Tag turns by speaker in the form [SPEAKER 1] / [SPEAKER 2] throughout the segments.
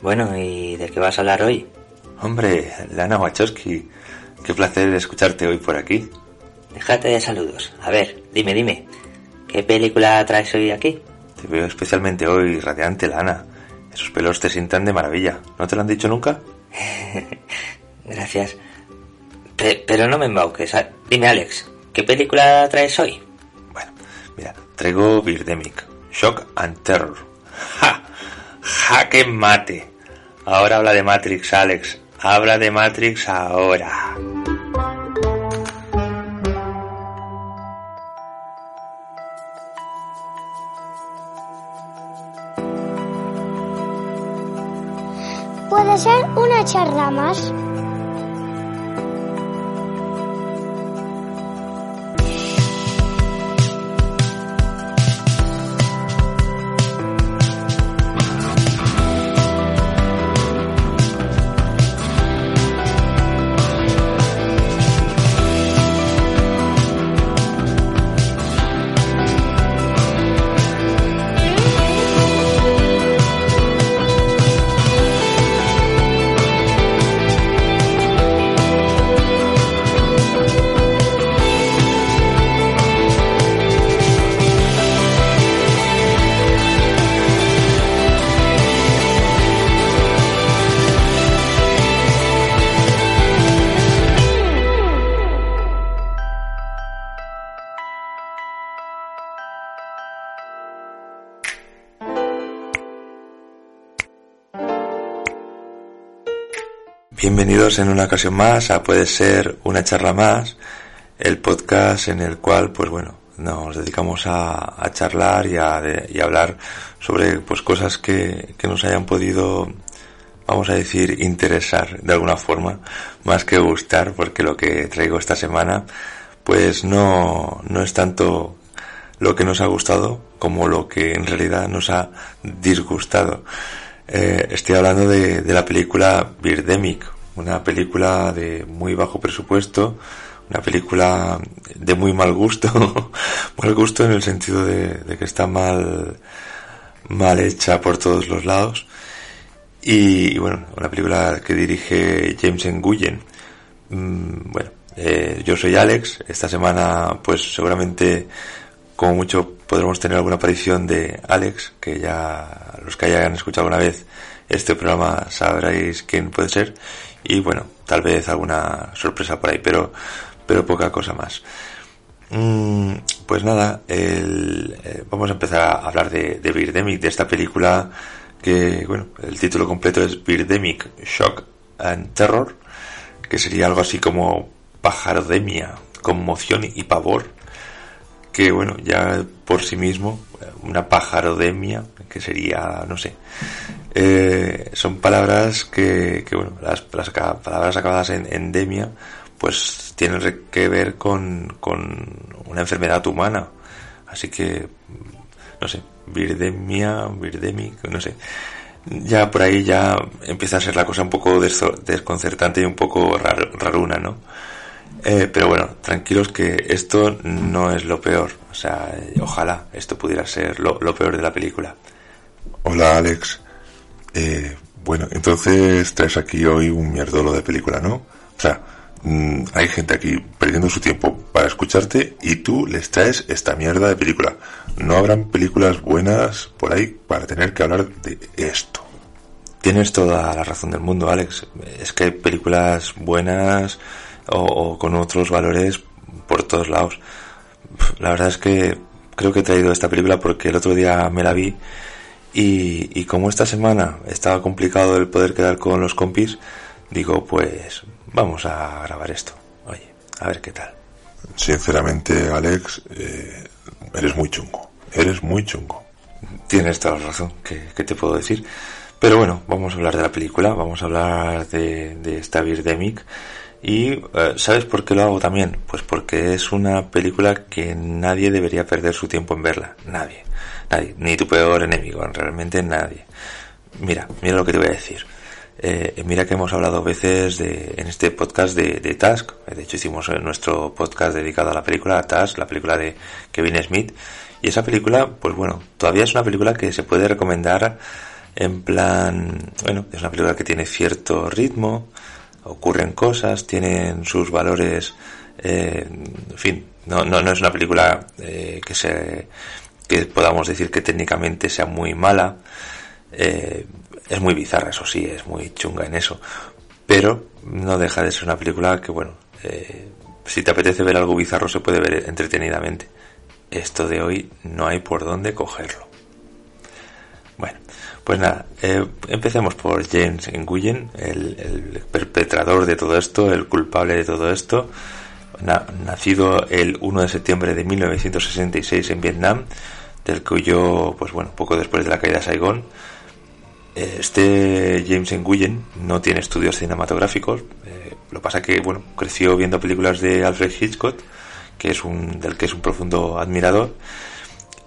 [SPEAKER 1] Bueno, ¿y de qué vas a hablar hoy?
[SPEAKER 2] Hombre, Lana Wachowski, qué placer escucharte hoy por aquí.
[SPEAKER 1] Déjate de saludos. A ver, dime, dime. ¿Qué película traes hoy aquí?
[SPEAKER 2] Te veo especialmente hoy radiante, Lana. Esos pelos te sientan de maravilla. ¿No te lo han dicho nunca?
[SPEAKER 1] Gracias. pero no me embauques. Dime, Alex, ¿qué película traes hoy?
[SPEAKER 2] Bueno, mira, traigo Birdemic, Shock and Terror. ¡Ja! ¡Jaque mate! Ahora habla de Matrix, Alex. Habla de Matrix ahora.
[SPEAKER 3] Puede ser una charla más.
[SPEAKER 2] Bienvenidos en una ocasión más a Puede ser una charla más, el podcast en el cual, pues bueno, nos dedicamos a, charlar y a, hablar sobre pues cosas que, que nos hayan podido, vamos a decir, interesar de alguna forma, más que gustar, porque lo que traigo esta semana, pues no, no es tanto lo que nos ha gustado como lo que en realidad nos ha disgustado. Eh, estoy hablando de, la película Birdemic, una película de muy bajo presupuesto, una película de muy mal gusto, mal gusto en el sentido de, que está mal, mal hecha por todos los lados. Y, bueno, una película que dirige James Nguyen. Mm, bueno, eh, yo soy Alex. Esta semana, pues seguramente, como mucho, podremos tener alguna aparición de Alex, que ya los que hayan escuchado alguna vez este programa sabréis quién puede ser y bueno, tal vez alguna sorpresa por ahí, pero, pero poca cosa más. Mm, pues nada, eh, vamos a empezar a hablar de, de Birdemic, de esta película que, bueno, el título completo es Birdemic, Shock and Terror, que sería algo así como pajarodemia, conmoción y pavor, que bueno, ya por sí mismo, una pajarodemia, que sería, no sé, eh, son palabras que, que bueno, las, palabras acabadas en endemia, pues tienen que ver con, con una enfermedad humana. Así que, no sé, virdemia, virdemic, no sé. Ya por ahí ya empieza a ser la cosa un poco desconcertante y un poco raruna, ¿no? Eh, pero bueno, tranquilos que esto no es lo peor. O sea, ojalá esto pudiera ser lo, lo peor de la película.
[SPEAKER 4] Hola Alex. Eh, bueno, entonces traes aquí hoy un mierdolo de película, ¿no? O sea, mm, hay gente aquí perdiendo su tiempo para escucharte y tú les traes esta mierda de película. No habrán películas buenas por ahí para tener que hablar de esto.
[SPEAKER 2] Tienes toda la razón del mundo, Alex. Es que hay películas buenas o con otros valores por todos lados. La verdad es que creo que he traído esta película porque el otro día me la vi y, como esta semana estaba complicado el poder quedar con los compis, digo, pues vamos a grabar esto. Oye, a ver qué tal.
[SPEAKER 4] Sinceramente, Alex, eh, eres muy chungo. eres muy chungo.
[SPEAKER 2] Tienes toda la razón, ¿qué, te puedo decir? Pero bueno, vamos a hablar de la película, vamos a hablar de, de esta Birdemic. Y eh, ¿sabes por qué lo hago también? Pues porque es una película que nadie debería perder su tiempo en verla. Nadie. Nadie. Ni tu peor enemigo, realmente nadie. Mira, mira lo que te voy a decir. Eh, mira que hemos hablado veces de, en este podcast de, de Task. De hecho, hicimos nuestro podcast dedicado a la película Task, la película de Kevin Smith. Y esa película, pues bueno, todavía es una película que se puede recomendar en plan, bueno, es una película que tiene cierto ritmo, ocurren cosas, tienen sus valores, eh, en fin, no, no, no es una película eh, que se que podamos decir que técnicamente sea muy mala, eh, es muy bizarra, eso sí, es muy chunga en eso, pero no deja de ser una película que, bueno, si te apetece ver algo bizarro se puede ver entretenidamente. Esto de hoy no hay por dónde cogerlo. Pues nada, eh, empecemos por James Nguyen, el, perpetrador de todo esto, el culpable de todo esto. nacido el 1 de septiembre de 1966 en Vietnam, del que huyó, pues bueno, poco después de la caída de Saigón. Este James Nguyen no tiene estudios cinematográficos, eh, lo pasa que, bueno, creció viendo películas de Alfred Hitchcock, que es un, del que es un profundo admirador,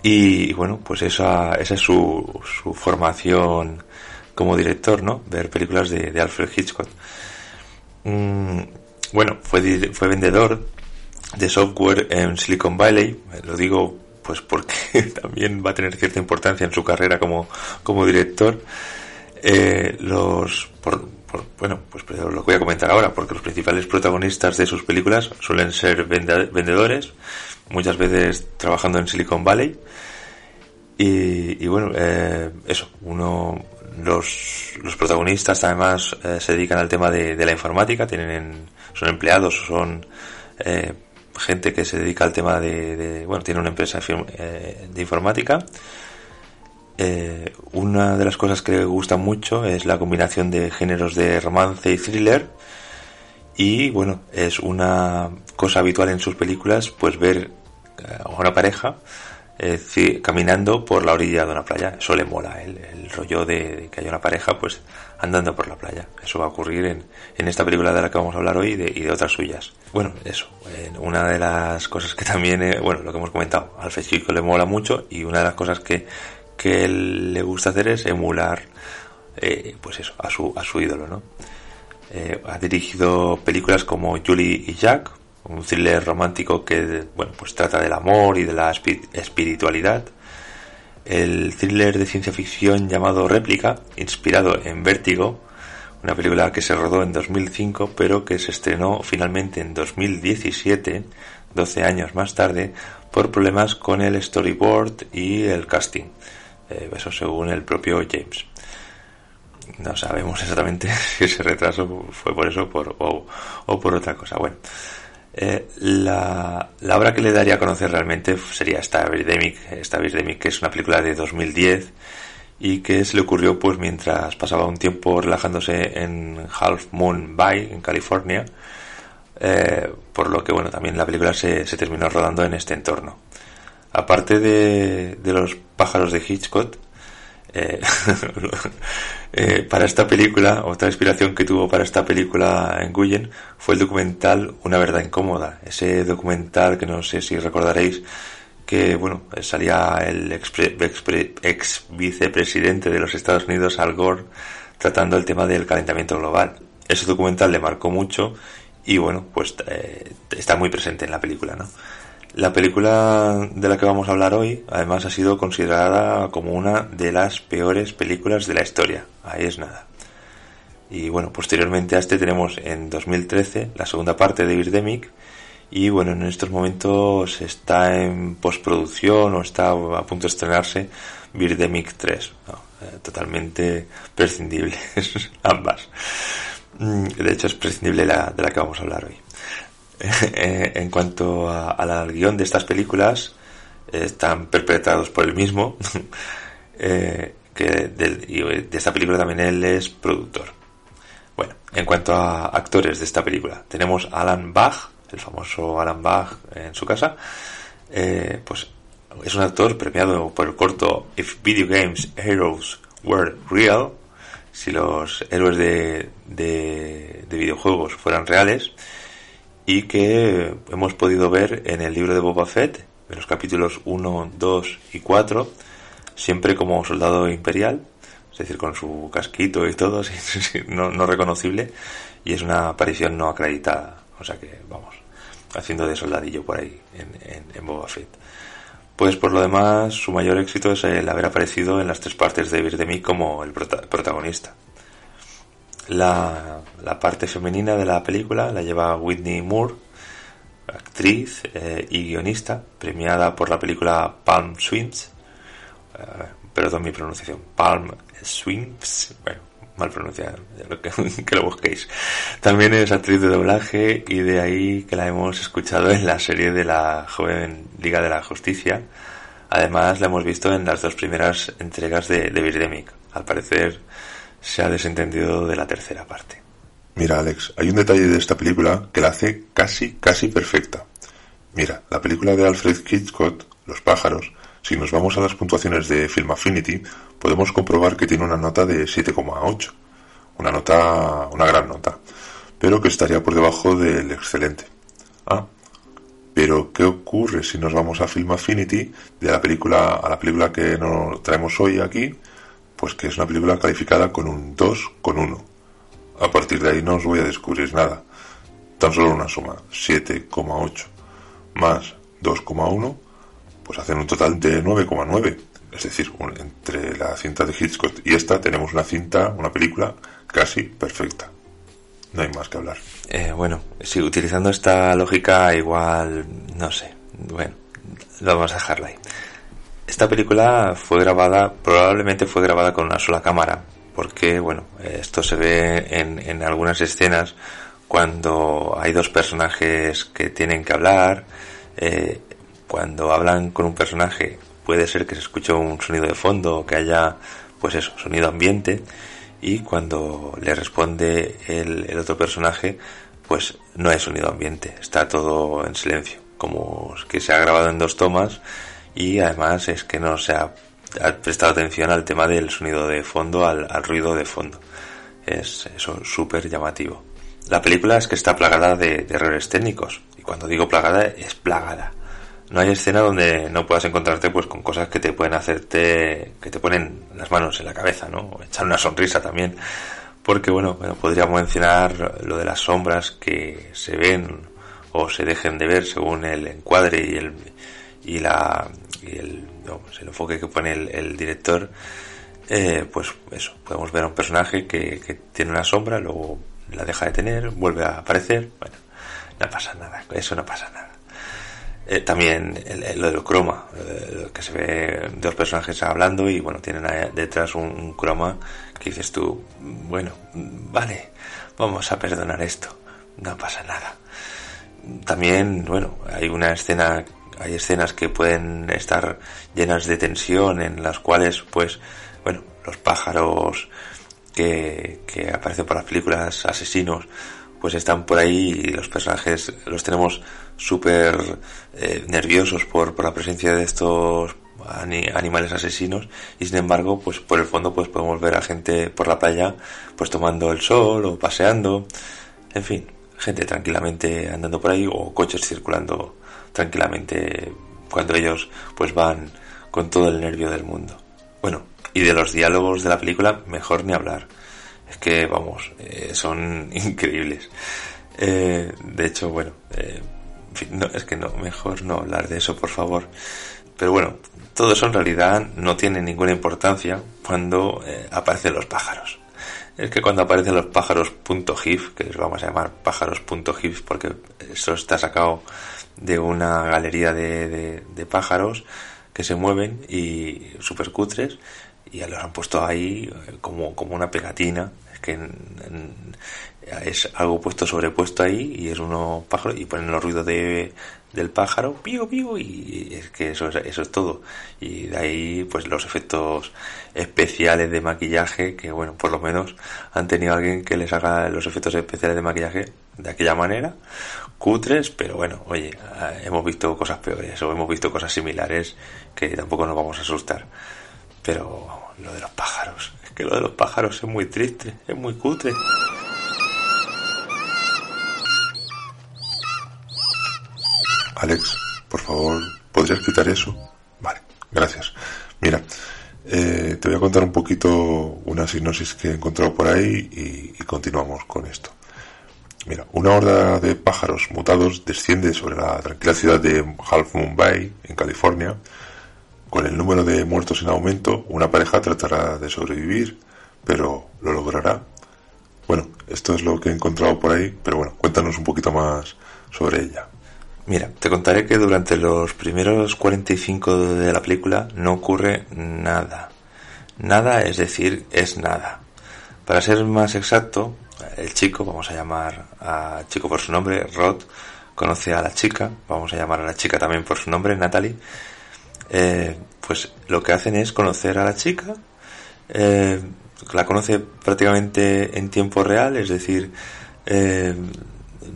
[SPEAKER 2] y bueno, pues esa, esa es su, su formación como director, ¿no? Ver películas de, Alfred Hitchcock. Mm, bueno, fue, fue vendedor de software en Silicon Valley, lo digo pues porque también va a tener cierta importancia en su carrera como, como director. Eh, los, por, bueno, pues lo voy a comentar ahora, porque los principales protagonistas de sus películas suelen ser vendedores, muchas veces trabajando en Silicon Valley. Y, bueno, eh, eso, uno, los, los protagonistas además eh, se dedican al tema de, la informática, tienen, son empleados, son eh, gente que se dedica al tema de, bueno, tiene una empresa de informática. una de las cosas que le gusta mucho es la combinación de géneros de romance y thriller. Y bueno, es una cosa habitual en sus películas, pues ver a una pareja eh, caminando por la orilla de una playa. Eso le mola, el, rollo de, que haya una pareja pues andando por la playa. Eso va a ocurrir en, esta película de la que vamos a hablar hoy y de, otras suyas. Bueno, eso. una de las cosas que también, eh, bueno, lo que hemos comentado, al Chico le mola mucho y una de las cosas que, que él le gusta hacer es emular, eh, pues eso, a su, a su ídolo, ¿no? ha dirigido películas como Julie y Jack, un thriller romántico que bueno pues trata del amor y de la espiritualidad. El thriller de ciencia ficción llamado Réplica inspirado en Vértigo una película que se rodó en 2005 pero que se estrenó finalmente en 2017 12 años más tarde por problemas con el storyboard y el casting. Eh, eso según el propio James. No sabemos exactamente si ese retraso fue por eso por, o, o por otra cosa. Bueno eh, la, obra que le daría a conocer realmente sería esta Birdemic, esta Birdemic que es una película de 2010 y que se le ocurrió pues mientras pasaba un tiempo relajándose en Half Moon Bay en California eh, por lo que bueno también la película se, se terminó rodando en este entorno. Aparte de, de los pájaros de Hitchcock eh, eh, para esta película, otra inspiración que tuvo para esta película en Guyen fue el documental Una verdad incómoda. Ese documental que no sé si recordaréis que, bueno, salía el ex, ex, vicepresidente de los Estados Unidos, Al Gore, tratando el tema del calentamiento global. Ese documental le marcó mucho y, bueno, pues eh, está muy presente en la película, ¿no? La película de la que vamos a hablar hoy, además, ha sido considerada como una de las peores películas de la historia. Ahí es nada. Y bueno, posteriormente a este tenemos en 2013 la segunda parte de Birdemic. Y bueno, en estos momentos está en postproducción o está a punto de estrenarse Birdemic 3. Eh, totalmente prescindibles ambas. Mm, de hecho, es prescindible la, de la que vamos a hablar hoy. Eh, en cuanto al guion de estas películas, están perpetrados por el mismo, eh, que y de esta película también él es productor. Bueno, en cuanto a actores de esta película, tenemos Alan Bach, el famoso Alan Bach en su casa, eh, pues es un actor premiado por el corto If Video Games Heroes Were Real, si los héroes de, de videojuegos fueran reales, y que hemos podido ver en el libro de Boba Fett, en los capítulos 1, 2 y 4, siempre como soldado imperial, es decir, con su casquito y todo, no, no reconocible, y es una aparición no acreditada, o sea que, vamos, haciendo de soldadillo por ahí en, Boba Fett. Pues por lo demás, su mayor éxito es el haber aparecido en las tres partes de Birdemic como el protagonista. La, la, parte femenina de la película la lleva Whitney Moore, actriz eh, y guionista, premiada por la película Palm Swings. Eh, perdón mi pronunciación, Palm Swings. Bueno, mal pronunciado, que, que lo busquéis. También es actriz de doblaje y de ahí que la hemos escuchado en la serie de la joven Liga de la Justicia. Además la hemos visto en las dos primeras entregas de, de Birdemic. Al parecer se ha desentendido de la tercera parte.
[SPEAKER 4] Mira, Alex, hay un detalle de esta película que la hace casi, casi perfecta. Mira, la película de Alfred Hitchcock, Los pájaros, si nos vamos a las puntuaciones de Film Affinity, podemos comprobar que tiene una nota de 7,8. Una nota, una gran nota, pero que estaría por debajo del excelente. Ah, pero ¿qué ocurre si nos vamos a Film Affinity de la película a la película que nos traemos hoy aquí? Pues que es una película calificada con un 2 con 1. A partir de ahí no os voy a descubrir nada. Tan solo una suma, 7,8 más 2,1 pues hacen un total de 9,9. Es decir, entre la cinta de Hitchcock y esta tenemos una cinta, una película casi perfecta. No hay más que hablar.
[SPEAKER 2] Eh, bueno, si utilizando esta lógica igual, no sé, bueno, lo vamos a dejarlo ahí. Esta película fue grabada, probablemente fue grabada con una sola cámara, porque, bueno, esto se ve en, en algunas escenas cuando hay dos personajes que tienen que hablar, eh, cuando hablan con un personaje puede ser que se escuche un sonido de fondo o que haya pues eso, sonido ambiente y cuando le responde el, otro personaje pues no hay sonido ambiente, está todo en silencio, como que se ha grabado en dos tomas y además es que no se ha, prestado atención al tema del sonido de fondo, al, ruido de fondo. Es eso súper llamativo. La película es que está plagada de, errores técnicos y cuando digo plagada es plagada no hay escena donde no puedas encontrarte pues con cosas que te pueden hacerte, que te ponen las manos en la cabeza, ¿no? O echar una sonrisa también. Porque bueno, bueno, podríamos mencionar lo de las sombras que se ven o se dejen de ver según el encuadre y el y la y el, pues el enfoque que pone el, director eh, pues eso podemos ver a un personaje que, que tiene una sombra luego la deja de tener vuelve a aparecer bueno no pasa nada eso no pasa nada eh, también el, lo del croma, eh, que se ve dos personajes hablando y bueno, tienen detrás un, croma que dices tú, bueno, vale, vamos a perdonar esto, no pasa nada. También, bueno, hay una escena, hay escenas que pueden estar llenas de tensión en las cuales, pues, bueno, los pájaros que, que aparecen por las películas asesinos, pues están por ahí y los personajes los tenemos súper eh, nerviosos por, por la presencia de estos animales asesinos y sin embargo pues por el fondo pues podemos ver a gente por la playa pues tomando el sol o paseando. En fin gente tranquilamente andando por ahí o coches circulando tranquilamente cuando ellos pues van con todo el nervio del mundo bueno y de los diálogos de la película mejor ni hablar es que, vamos, eh, son increíbles. Eh, de hecho, bueno, eh, no, es que no, mejor no hablar de eso, por favor. Pero bueno, todo eso en realidad no tiene ninguna importancia cuando aparecen los pájaros. Es que cuando aparecen los pájaros .gif, que les vamos a llamar pájaros .gif porque eso está sacado de una galería de, de pájaros que se mueven y super cutres y ya los han puesto ahí como, como una pegatina. Es que es algo puesto sobrepuesto ahí y es uno pájaro y ponen los ruidos de, del pájaro, pío, pío, y es que eso, eso es todo. Y de ahí, pues los efectos especiales de maquillaje, que bueno, por lo menos han tenido alguien que les haga los efectos especiales de maquillaje de aquella manera, cutres, pero bueno, oye, hemos visto cosas peores o hemos visto cosas similares que tampoco nos vamos a asustar. Pero lo de los pájaros, es que lo de los pájaros es muy triste, es muy cutre.
[SPEAKER 4] Alex, por favor, ¿podrías quitar eso? Vale, gracias. Mira, eh, te voy a contar un poquito una sinopsis que he encontrado por ahí y, continuamos con esto. Mira, una horda de pájaros mutados desciende sobre la tranquila ciudad de Half Moon Bay, en California. Con el número de muertos en aumento, una pareja tratará de sobrevivir, pero ¿lo logrará? Bueno, esto es lo que he encontrado por ahí, pero bueno, cuéntanos un poquito más sobre ella.
[SPEAKER 2] Mira, te contaré que durante los primeros 45 de la película no ocurre nada. Nada, es decir, es nada. Para ser más exacto, el chico, vamos a llamar a chico por su nombre, Rod, conoce a la chica, vamos a llamar a la chica también por su nombre, Natalie. Eh, pues lo que hacen es conocer a la chica, eh, la conoce prácticamente en tiempo real, es decir, eh,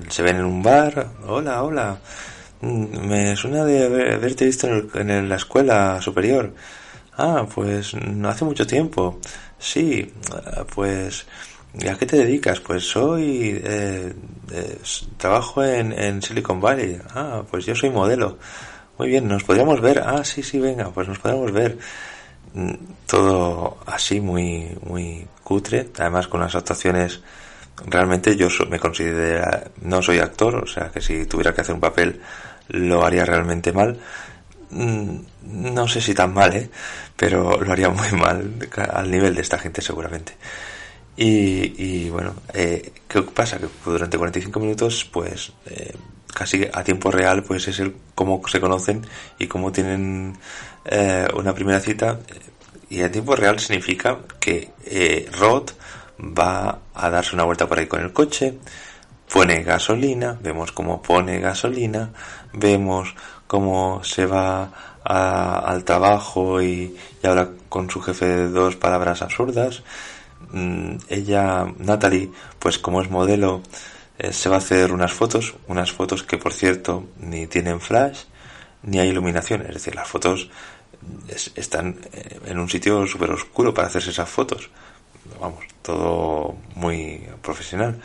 [SPEAKER 2] se ven en un bar, hola, hola, mm, me suena de haberte visto en, la escuela superior. Ah, pues no hace mucho tiempo. Sí, pues ¿a qué te dedicas? Pues soy, eh, eh, trabajo en, en Silicon Valley. Ah, pues yo soy modelo. Muy bien, ¿nos podríamos ver? Ah, sí, sí, venga, pues nos podríamos ver. Mm, todo así muy, muy cutre, además con las actuaciones realmente yo me considero, no soy actor, o sea que si tuviera que hacer un papel lo haría realmente mal. Mm, no sé si tan mal, ¿eh? pero lo haría muy mal al nivel de esta gente seguramente. Y, bueno, eh, ¿qué pasa? Que durante 45 minutos, pues eh, casi a tiempo real, pues es el cómo se conocen y cómo tienen eh, una primera cita. Y a tiempo real significa que Rod va a darse una vuelta por ahí con el coche, pone gasolina, vemos cómo pone gasolina, vemos cómo se va al trabajo y, habla con su jefe de dos palabras absurdas. Mm, ella, Natalie, pues como es modelo, eh, se va a hacer unas fotos, unas fotos que por cierto ni tienen flash ni hay iluminación, es decir, las fotos están eh, en un sitio súper oscuro para hacerse esas fotos vamos, todo muy profesional.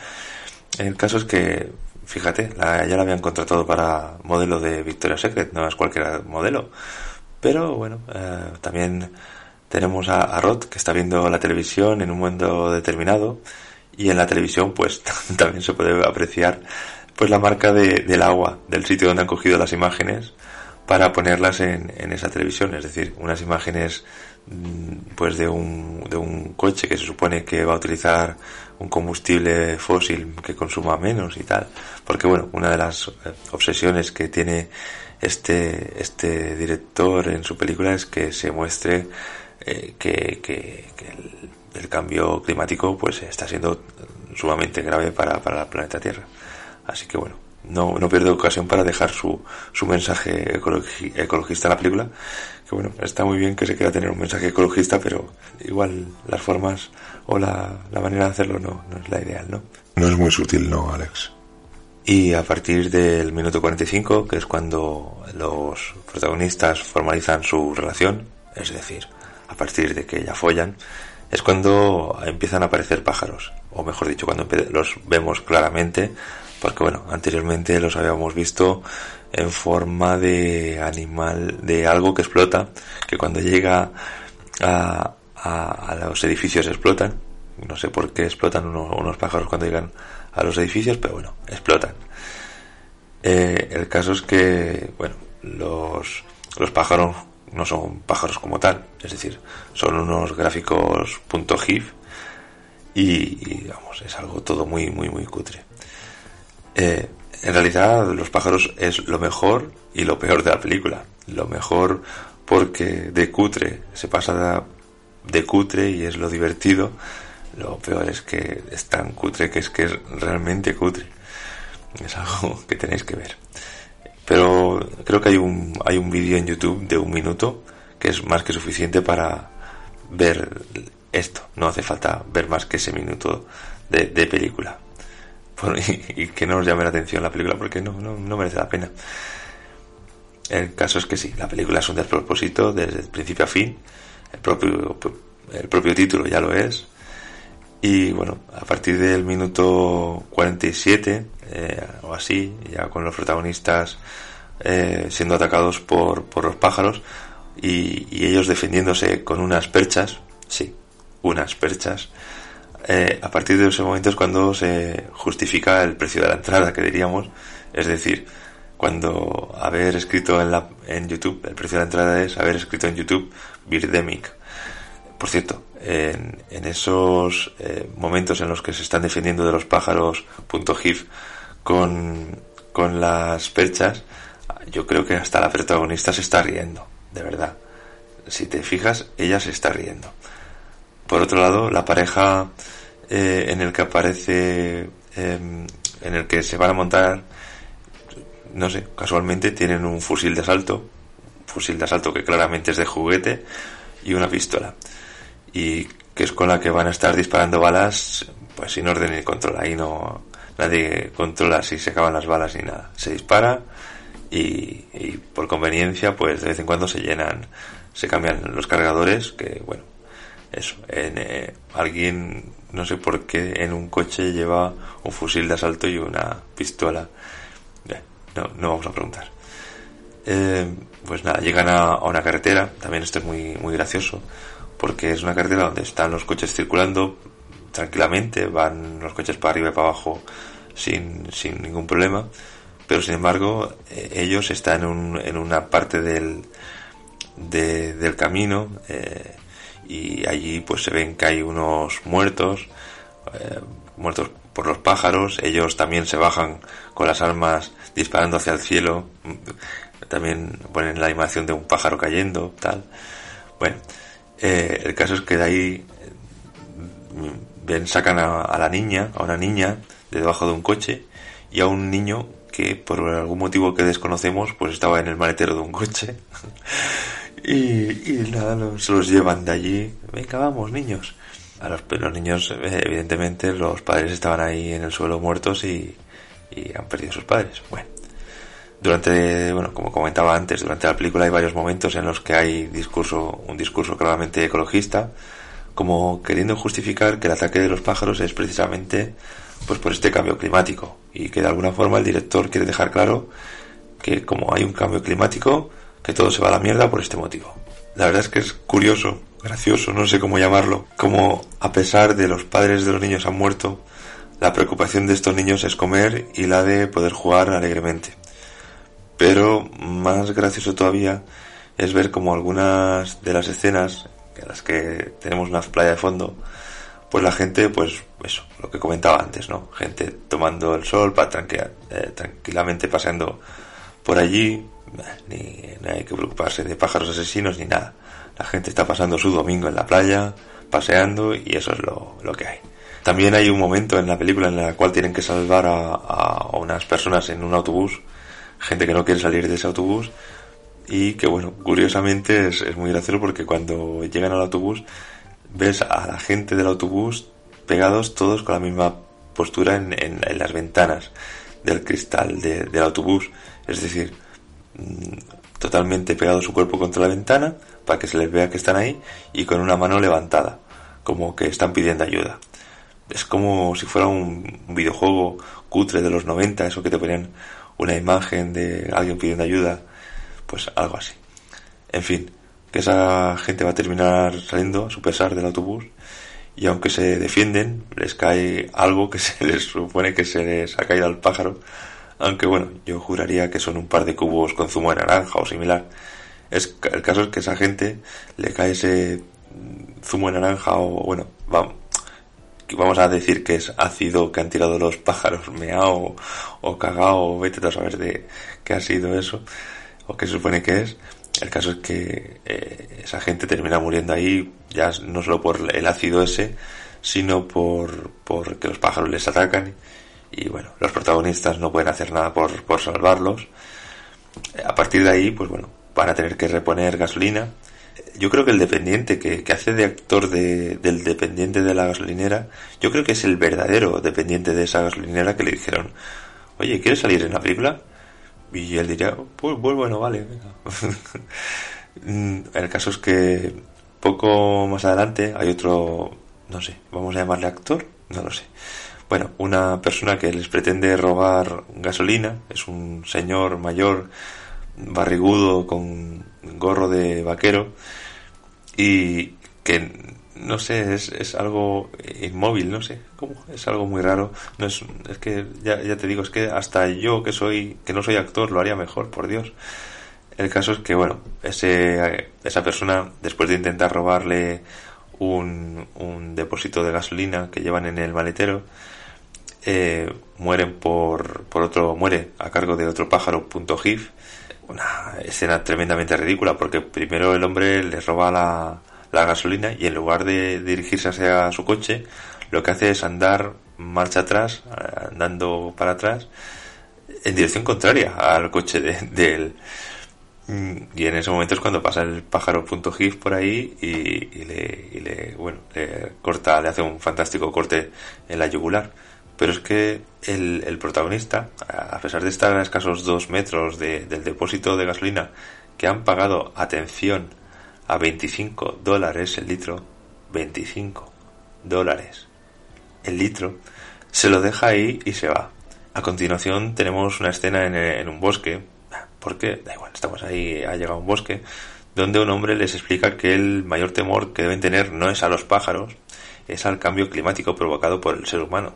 [SPEAKER 2] El caso es que, fíjate, la, ya la habían contratado para modelo de Victoria's Secret, no es cualquier modelo. Pero bueno, eh, también tenemos a, a, Rod que está viendo la televisión en un momento determinado y en la televisión pues también se puede apreciar pues la marca de, del agua del sitio donde han cogido las imágenes para ponerlas en, en esa televisión, es decir, unas imágenes pues de un, de un coche que se supone que va a utilizar un combustible fósil que consuma menos y tal porque bueno una de las eh, obsesiones que tiene este este director en su película es que se muestre eh, que, que, el, cambio climático pues está siendo sumamente grave para, para el planeta Tierra así que bueno no, no pierde ocasión para dejar su, su mensaje ecologista en la película. Que bueno, está muy bien que se quiera tener un mensaje ecologista, pero igual las formas o la, la manera de hacerlo no, no es la ideal, ¿no?
[SPEAKER 4] No es muy sutil, ¿no, Alex?
[SPEAKER 2] Y a partir del minuto 45, que es cuando los protagonistas formalizan su relación, es decir, a partir de que ya follan, es cuando empiezan a aparecer pájaros, o mejor dicho, cuando los vemos claramente porque bueno, anteriormente los habíamos visto en forma de animal, de algo que explota, que cuando llega a, a, los edificios explotan. No sé por qué explotan unos, pájaros cuando llegan a los edificios, pero bueno, explotan. Eh, el caso es que, bueno, los, los pájaros no son pájaros como tal, es decir, son unos gráficos .gif y, y, vamos, es algo todo muy, muy, muy cutre. Eh, en realidad los pájaros es lo mejor y lo peor de la película. Lo mejor porque de cutre se pasa de cutre y es lo divertido. lo peor es que es tan cutre que es que es realmente cutre. Es algo que tenéis que ver. Pero creo que hay un, hay un vídeo en YouTube de un minuto que es más que suficiente para ver esto. No hace falta ver más que ese minuto de, película. y, que no nos llame la atención la película porque no, no, no merece la pena. El caso es que sí, la película es un despropósito desde principio a fin. El propio, el propio título ya lo es. Y bueno, a partir del minuto 47 eh, o así, ya con los protagonistas eh, siendo atacados por, por los pájaros y, y, ellos defendiéndose con unas perchas, sí, unas perchas, eh, a partir de ese momento es cuando se justifica el precio de la entrada, que diríamos, es decir, cuando haber escrito en, la, en YouTube, el precio de la entrada es haber escrito en YouTube Birdemic. Por cierto, en, en esos eh, momentos en los que se están defendiendo de los pájaros .gif con, con las perchas, yo creo que hasta la protagonista se está riendo, de verdad. Si te fijas, ella se está riendo. Por otro lado, la pareja eh, en el que aparece, em, en el que se van a montar no sé, casualmente tienen un fusil de asalto, fusil de asalto que claramente es de juguete y una pistola. Y que es con la que van a estar disparando balas, pues sin orden ni control. Ahí no, nadie controla si se acaban las balas ni nada. Se dispara y, por conveniencia, pues de vez en cuando se llenan, se cambian los cargadores, que bueno, eso, en, eh, alguien, no sé por qué, en un coche lleva un fusil de asalto y una pistola no, no vamos a preguntar. Eh, pues nada, llegan a, una carretera, también esto es muy, muy gracioso, porque es una carretera donde están los coches circulando tranquilamente, van los coches para arriba y para abajo sin, sin ningún problema, pero sin embargo eh, ellos están en, un, en una parte del, del camino eh, y allí pues se ven que hay unos muertos, muertos por los pájaros, ellos también se bajan con las armas disparando hacia el cielo, también ponen la animación de un pájaro cayendo, tal. Bueno, eh, el caso es que de ahí ven, sacan a, la niña, a una niña, de debajo de un coche, y a un niño que por algún motivo que desconocemos, pues estaba en el maletero de un coche. y, y nada, se los llevan de allí. Venga, vamos, niños. A los, los niños, evidentemente, los padres estaban ahí en el suelo muertos y, y han perdido sus padres. Bueno, durante, bueno, como comentaba antes, durante la película hay varios momentos en los que hay discurso, un discurso claramente ecologista, como queriendo justificar que el ataque de los pájaros es precisamente pues por este cambio climático y que de alguna forma el director quiere dejar claro que como hay un cambio climático, que todo se va a la mierda por este motivo. La verdad es que es curioso, gracioso, no sé cómo llamarlo, como a pesar de los padres de los niños han muerto, la preocupación de estos niños es comer y la de poder jugar alegremente. Pero más gracioso todavía es ver como algunas de las escenas en las que tenemos una playa de fondo, pues la gente, pues eso, lo que comentaba antes, ¿no? Gente tomando el sol, para eh, tranquilamente paseando por allí, ni, no hay que preocuparse de pájaros asesinos ni nada. La gente está pasando su domingo en la playa, paseando y eso es lo, lo que hay. También hay un momento en la película en la cual tienen que salvar a, unas personas en un autobús, gente que no quiere salir de ese autobús, y que bueno, curiosamente es, muy gracioso porque cuando llegan al autobús ves a la gente del autobús pegados todos con la misma postura en, las ventanas del cristal del autobús, es decir, mm, totalmente pegado su cuerpo contra la ventana para que se les vea que están ahí y con una mano levantada, como que están pidiendo ayuda es como si fuera un, videojuego cutre de los 90, eso que te ponían una imagen de alguien pidiendo ayuda, pues algo así. En fin, que esa gente va a terminar saliendo a su pesar del autobús y aunque se defienden, les cae algo que se les supone que se les ha caído al pájaro, aunque bueno, yo juraría que son un par de cubos con zumo de naranja o similar. Es, el caso es que esa gente le cae ese zumo de naranja o bueno, vamos, vamos a decir que es ácido que han tirado los pájaros, meao o cagao, vete a saber de qué ha sido eso, o qué se supone que es. El caso es que eh, esa gente termina muriendo ahí, ya no solo por el ácido ese, sino por, por que los pájaros les atacan y bueno, los protagonistas no pueden hacer nada por, por salvarlos. A partir de ahí, pues bueno, van a tener que reponer gasolina. Yo creo que el dependiente que, que hace de actor de, del dependiente de la gasolinera, yo creo que es el verdadero dependiente de esa gasolinera que le dijeron, oye, ¿quieres salir en la película? Y él diría, pues, pues bueno, vale. el caso es que poco más adelante hay otro, no sé, vamos a llamarle actor, no lo sé. Bueno, una persona que les pretende robar gasolina, es un señor mayor, barrigudo, con gorro de vaquero, y que no sé, es, es algo inmóvil, no sé, ¿cómo? es algo muy raro. No es, es que ya, ya te digo, es que hasta yo que soy, que no soy actor, lo haría mejor, por Dios. El caso es que, bueno, ese, esa persona, después de intentar robarle un, un depósito de gasolina que llevan en el maletero, eh, mueren por, por otro, muere a cargo de otro pájaro, punto GIF. Una escena tremendamente ridícula, porque primero el hombre le roba la, la gasolina y en lugar de dirigirse hacia su coche, lo que hace es andar marcha atrás, andando para atrás, en dirección contraria al coche de, él. Mm, y en ese momento es cuando pasa el pájaro punto .gif por ahí y, le, y le, bueno, le corta, le hace un fantástico corte en la yugular. Pero es que el, protagonista, a pesar de estar a escasos dos metros de, del depósito de gasolina que han pagado, atención, a 25 dólares el litro, 25 dólares el litro, se lo deja ahí y se va. A continuación tenemos una escena en, en un bosque, porque da igual, estamos ahí, ha llegado un bosque, donde un hombre les explica que el mayor temor que deben tener no es a los pájaros, es al cambio climático provocado por el ser humano.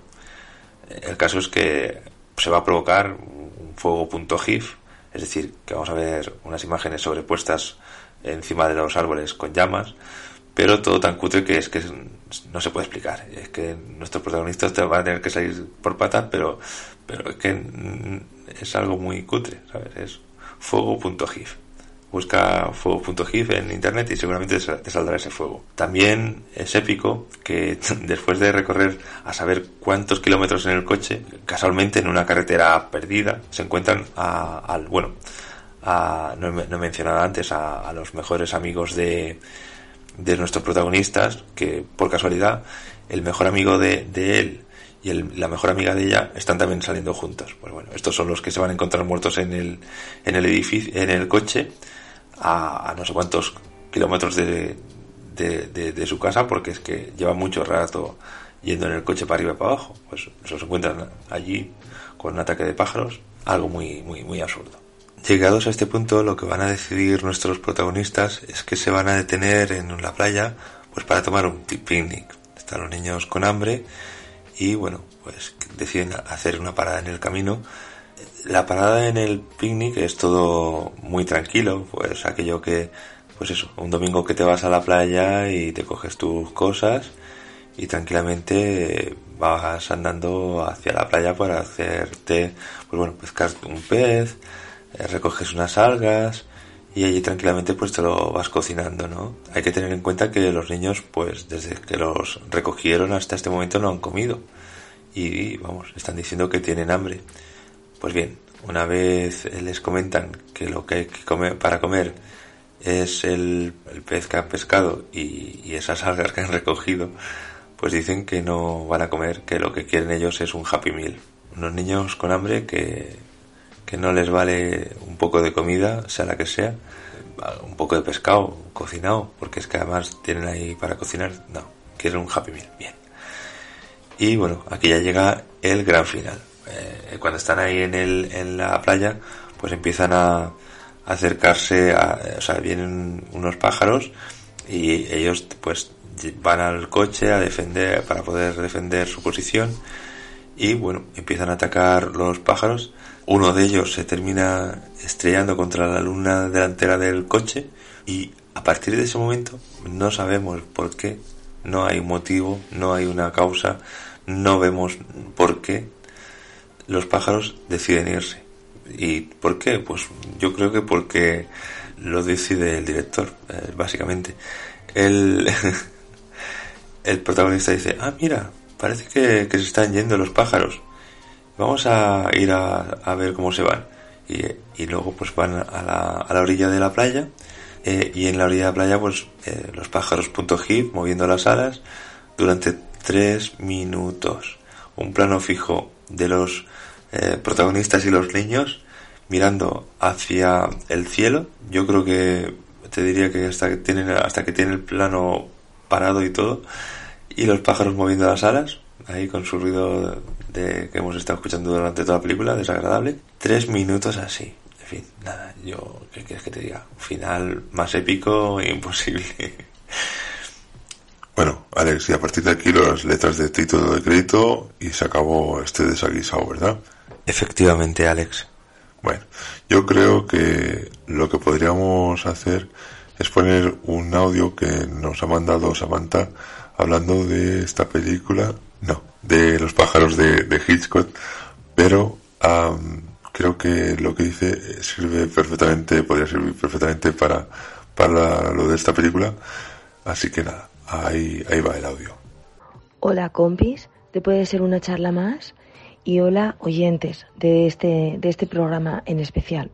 [SPEAKER 2] El caso es que se va a provocar un fuego punto .gif, es decir, que vamos a ver unas imágenes sobrepuestas encima de los árboles con llamas, pero todo tan cutre que es que no se puede explicar. Es que nuestros protagonistas van a tener que salir por patas, pero, pero es que es algo muy cutre, ¿sabes? Es fuego.gif. Busca fuego.gif en internet y seguramente te saldrá ese fuego. También es épico que después de recorrer a saber cuántos kilómetros en el coche, casualmente en una carretera perdida, se encuentran al, bueno, no, he, mencionado antes, a, los mejores amigos de, de nuestros protagonistas, que por casualidad el mejor amigo de, de él y la mejor amiga de ella están también saliendo juntos. Pues bueno, estos son los que se van a encontrar muertos en el, en el edificio, en el coche, a, no sé cuántos kilómetros de, de, de, su casa, porque es que lleva mucho rato yendo en el coche para arriba y para abajo. Pues se encuentran allí con un ataque de pájaros, algo muy, muy, muy absurdo. Llegados a este punto, lo que van a decidir nuestros protagonistas es que se van a detener en la playa pues para tomar un picnic. Están los niños con hambre y bueno, pues deciden hacer una parada en el camino. La parada en el picnic es todo muy tranquilo, pues aquello que, pues eso, un domingo que te vas a la playa y te coges tus cosas y tranquilamente vas andando hacia la playa para hacerte, pues bueno, pescar un pez, eh, recoges unas algas y allí tranquilamente pues te lo vas cocinando, ¿no? Hay que tener en cuenta que los niños pues desde que los recogieron hasta este momento no han comido y vamos, están diciendo que tienen hambre. Pues bien, una vez les comentan que lo que hay que comer para comer es el, pez que han pescado y, esas algas que han recogido, pues dicen que no van a comer, que lo que quieren ellos es un happy meal. Unos niños con hambre que que no les vale un poco de comida, sea la que sea, un poco de pescado cocinado, porque es que además tienen ahí para cocinar, no, quieren un Happy Meal, bien. Y bueno, aquí ya llega el gran final. Eh, cuando están ahí en, el, en la playa, pues empiezan a acercarse, a, o sea, vienen unos pájaros y ellos pues van al coche a defender, para poder defender su posición y bueno, empiezan a atacar los pájaros. Uno de ellos se termina estrellando contra la luna delantera del coche y a partir de ese momento no sabemos por qué, no hay motivo, no hay una causa, no vemos por qué los pájaros deciden irse. ¿Y por qué? Pues yo creo que porque lo decide el director, eh, básicamente. Él, el protagonista dice, ah, mira, parece que, se están yendo los pájaros. Vamos a ir a, a ver cómo se van. Y, y, luego pues van a la, a la orilla de la playa eh, y en la orilla de la playa pues eh, los pájaros punto hit moviendo las alas durante tres minutos. Un plano fijo de los eh, protagonistas y los niños mirando hacia el cielo. Yo creo que te diría que hasta que tienen hasta que tiene el plano parado y todo y los pájaros moviendo las alas ahí con su ruido de que hemos estado escuchando durante toda la película desagradable. Tres minutos así en fin nada yo qué quieres que te diga final más épico e imposible.
[SPEAKER 4] Bueno Alex y a partir de aquí las letras de título de crédito y se acabó este desaguisado verdad
[SPEAKER 2] efectivamente Alex
[SPEAKER 4] bueno, yo creo que lo que podríamos hacer es poner un audio que nos ha mandado Samantha hablando de esta película, no, de los pájaros de, de Hitchcock, pero um, creo que lo que dice sirve perfectamente, podría servir perfectamente para, para lo de esta película, así que nada, ahí, ahí va el audio.
[SPEAKER 5] Hola compis, ¿te puede ser una charla más? Y hola oyentes de este, de este programa en especial.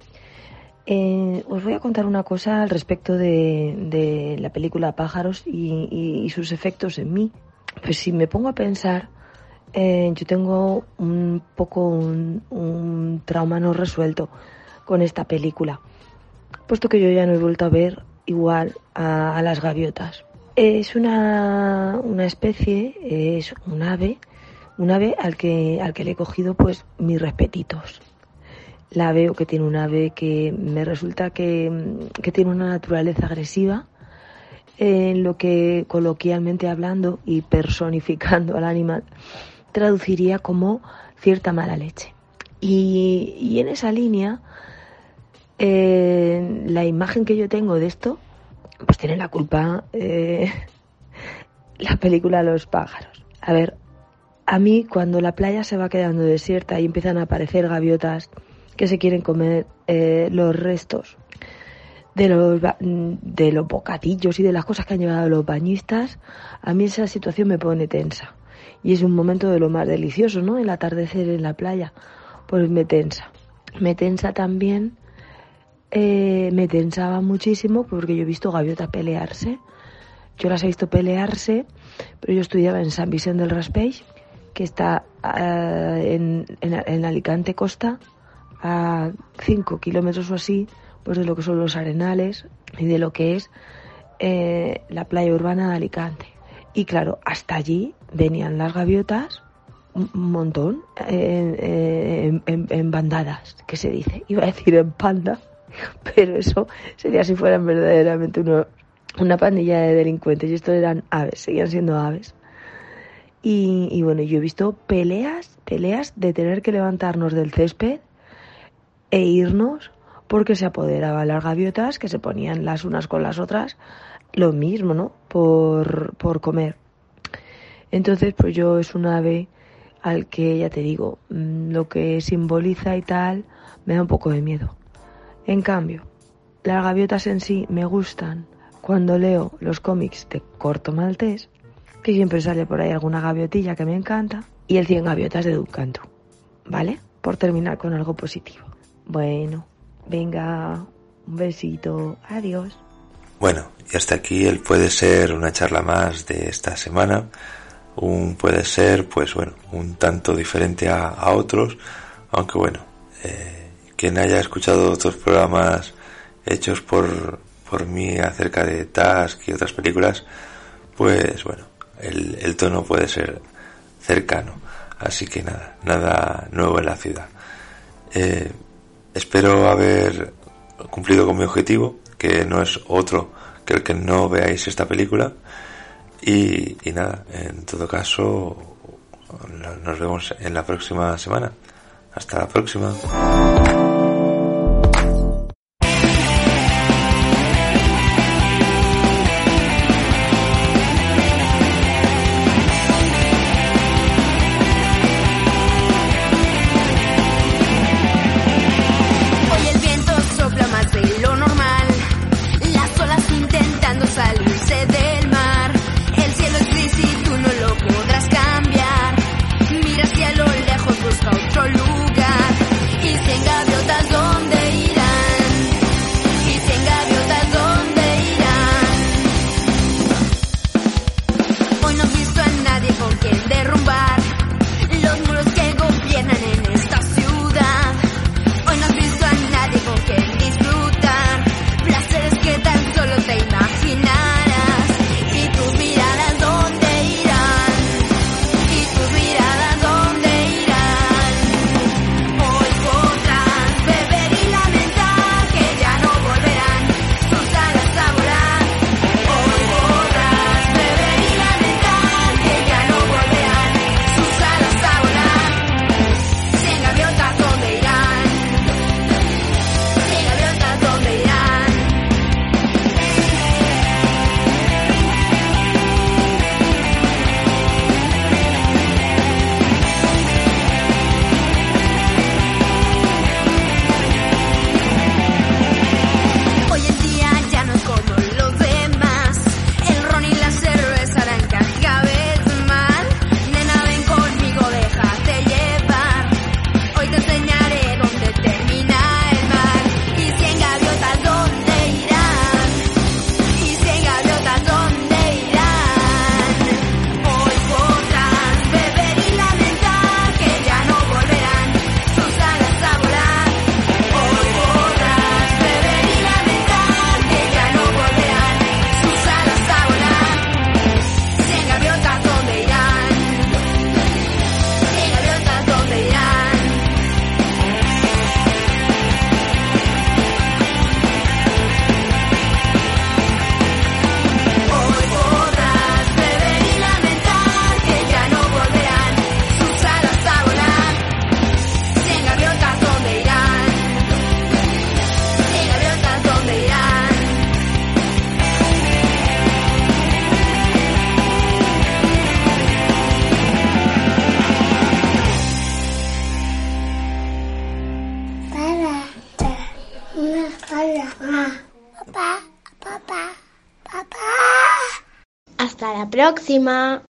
[SPEAKER 5] Eh, os voy a contar una cosa al respecto de, de la película Pájaros y, y, y, sus efectos en mí. Pues si me pongo a pensar, eh, yo tengo un poco un, un, trauma no resuelto con esta película, puesto que yo ya no he vuelto a ver igual a, a las gaviotas. Es una, una especie, es un ave un ave al que, al que le he cogido pues mis respetitos. La veo que tiene un ave que me resulta que, que tiene una naturaleza agresiva, en lo que coloquialmente hablando y personificando al animal traduciría como cierta mala leche. Y, y en esa línea, eh, la imagen que yo tengo de esto, pues tiene la culpa eh, la película Los pájaros. A ver, a mí, cuando la playa se va quedando desierta y empiezan a aparecer gaviotas que se quieren comer eh, los restos de los, de los bocadillos y de las cosas que han llevado los bañistas, a mí esa situación me pone tensa. Y es un momento de lo más delicioso, ¿no? El atardecer en la playa. Pues me tensa. Me tensa también, eh, me tensaba muchísimo porque yo he visto gaviotas pelearse. Yo las he visto pelearse, pero yo estudiaba en San Vicente del Raspeix que está uh, en, en, Alicante Costa, a 5 kilómetros o así, pues de lo que son los arenales y de lo que es eh, la playa urbana de Alicante. Y claro, hasta allí venían las gaviotas un montón en, en, bandadas, que se dice. Iba a decir en panda, pero eso sería si fueran verdaderamente una pandilla de delincuentes. Y estos eran aves, seguían siendo aves. Y, bueno, yo he visto peleas, peleas de tener que levantarnos del césped e irnos porque se apoderaban las gaviotas que se ponían las unas con las otras lo mismo, ¿no? Por, por comer. Entonces, pues yo es un ave al que, ya te digo, mm, lo que simboliza y tal, me da un poco de miedo. En cambio, las gaviotas en sí me gustan cuando leo los cómics de Corto Maltés que siempre sale por ahí alguna gaviotilla que me encanta, y el 100 gaviotas de Duncantu, ¿vale? Por terminar con algo positivo. Bueno, venga, un besito, adiós.
[SPEAKER 2] Bueno, y hasta aquí el puede ser una charla más de esta semana. Un puede ser, pues bueno, un tanto diferente a, a otros, aunque bueno, eh, quien haya escuchado otros programas hechos por, por mí acerca de Task y otras películas, pues bueno, el, tono puede ser cercano. Así que nada, nada nuevo en la ciudad. Eh, espero haber cumplido con mi objetivo, que no es otro que el que no veáis esta película. Y nada, en todo caso, nos vemos en la próxima semana. Hasta la próxima.
[SPEAKER 3] Próxima.